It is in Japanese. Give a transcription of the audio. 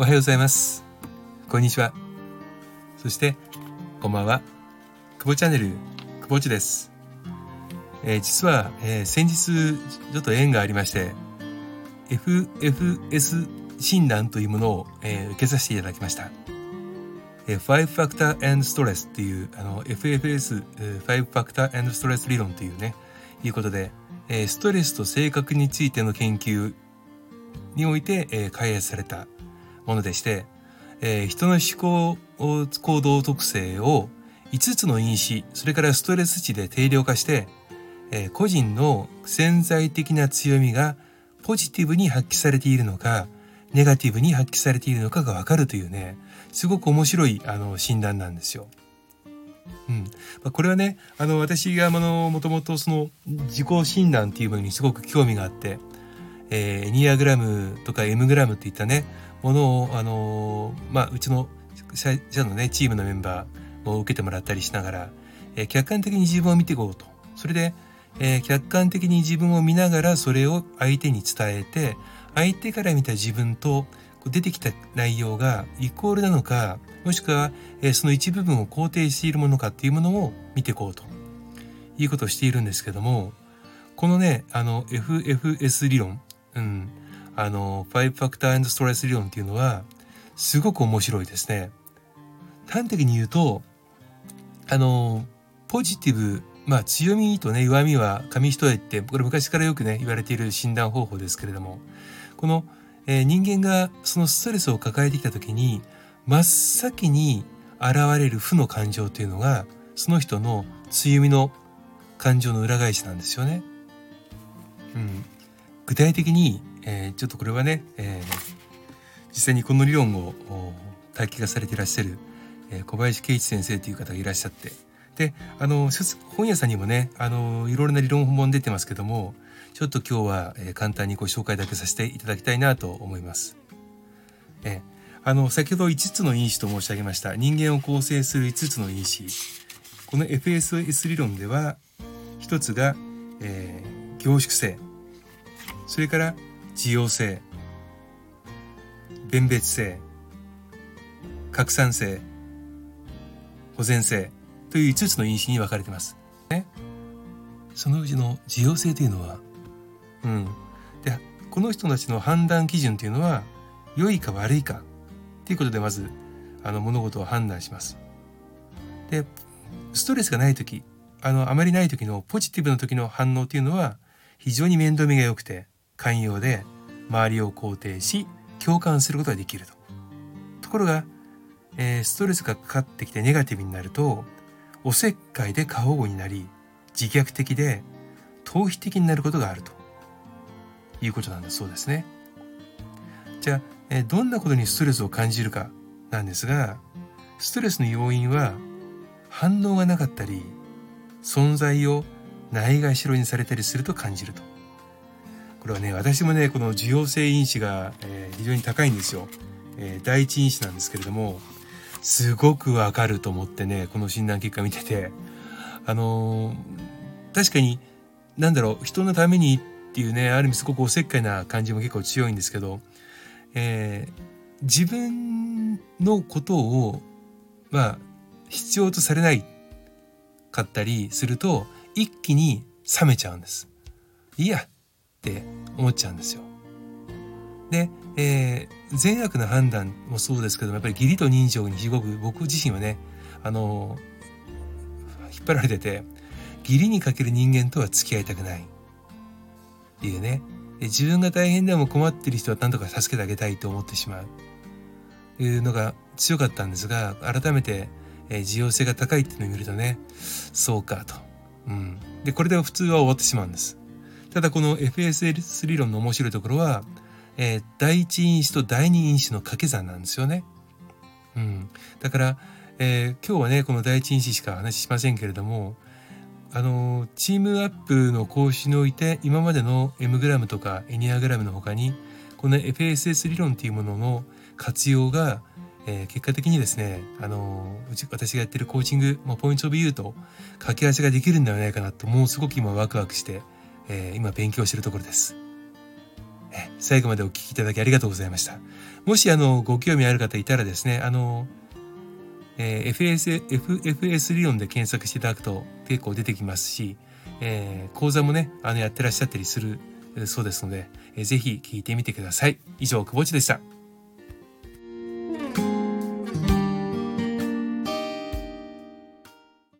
おはようございます。こんにちは。そして、こんばんは。久保チャンネル、久保地です。えー、実は、えー、先日、ちょっと縁がありまして、FFS 診断というものを、えー、受けさせていただきました。えー、5 Factor and Stress っていう、あの、FFS、5 Factor and Stress 理論というね、いうことで、え、ストレスと性格についての研究において、え、開発されたものでして、えー、人の思考行動特性を5つの因子、それからストレス値で定量化して、えー、個人の潜在的な強みがポジティブに発揮されているのか、ネガティブに発揮されているのかがわかるというね、すごく面白いあの診断なんですよ。うん。まあ、これはね、あの、私が、もともとその自己診断っていうものにすごく興味があって、えー、エニアグラムとかエムグラムっていったね、ものを、あの、まあ、うちの社のね、チームのメンバーを受けてもらったりしながら、えー、客観的に自分を見ていこうと。それで、えー、客観的に自分を見ながらそれを相手に伝えて、相手から見た自分と出てきた内容がイコールなのか、もしくは、えー、その一部分を肯定しているものかっていうものを見ていこうということをしているんですけども、このね、あの FFS 理論、うん、あの、5ファクターストレス理論っていうのは、すごく面白いですね。端的に言うと、あの、ポジティブ、まあ強みとね、弱みは紙一重って、これ昔からよくね、言われている診断方法ですけれども、この、えー、人間がそのストレスを抱えてきた時に、真っ先に現れる負の感情というのが、その人の強みの感情の裏返しなんですよね。うん。具体的にえー、ちょっとこれはね、えー、実際にこの理論を体系化されていらっしゃる、えー、小林圭一先生という方がいらっしゃってであの本屋さんにもねあのいろいろな理論本出てますけどもちょっと今日は、えー、簡単にご紹介だけさせていただきたいなと思います。え、あの先ほど5つの因子と申し上げました。人間を構成する5つの因子。この FSS 理論では1つが、えー、凝縮性。それから自用性弁別性拡散性保全性という5つの因子に分かれてます。ね、そのうちの自用性というのは、うん。で、この人たちの判断基準というのは、良いか悪いかということでまず、あの物事を判断します。で、ストレスがない時、あの、あまりない時のポジティブな時の反応というのは、非常に面倒見が良くて、寛容で周りを肯定し共感することができると。ところが、えー、ストレスがかかってきてネガティブになるとおせっかいで過保護になり自虐的で逃避的になることがあるということなんだそうですね。じゃあ、えー、どんなことにストレスを感じるかなんですがストレスの要因は反応がなかったり存在をないがしろにされたりすると感じると。これはね、私もね、この受容性因子が、えー、非常に高いんですよ。えー、第一因子なんですけれども、すごくわかると思ってね、この診断結果見てて、あのー、確かに、なんだろう、人のためにっていうね、ある意味すごくおせっかいな感じも結構強いんですけど、えー、自分のことを、まあ、必要とされないかったりすると、一気に冷めちゃうんです。いや、って思っちゃうんですよ。で、えー、善悪な判断もそうですけどもやっぱり義理と人情にすごく僕自身はねあの引っ張られてて義理にかける人間とは付き合いたくないっていうね自分が大変でも困ってる人は何とか助けてあげたいと思ってしまうというのが強かったんですが改めて、えー、需要性が高いっていうのを見るとねそうかと。うん、でこれで普通は終わってしまうんです。ただこの FSS 理論の面白いところは、えー、第一因子と第二因子の掛け算なんですよね。うん。だから、えー、今日はね、この第一因子しか話しませんけれども、あの、チームアップの講師において、今までの M グラムとかエニアグラムの他に、この FSS 理論っていうものの活用が、えー、結果的にですね、あの、うち、私がやってるコーチング、まあ、ポイントオブユーと掛け合わせができるんではないかなと、もうすごく今ワクワクして、えー、今勉強してるところです。え最後までお聞きいただきありがとうございました。もしあのご興味ある方いたらですねあの、えー、FS, FFS 理論で検索していただくと結構出てきますし、えー、講座もねあのやってらっしゃったりするそうですので、えー、ぜひ聞いてみてください。以上久保地でした。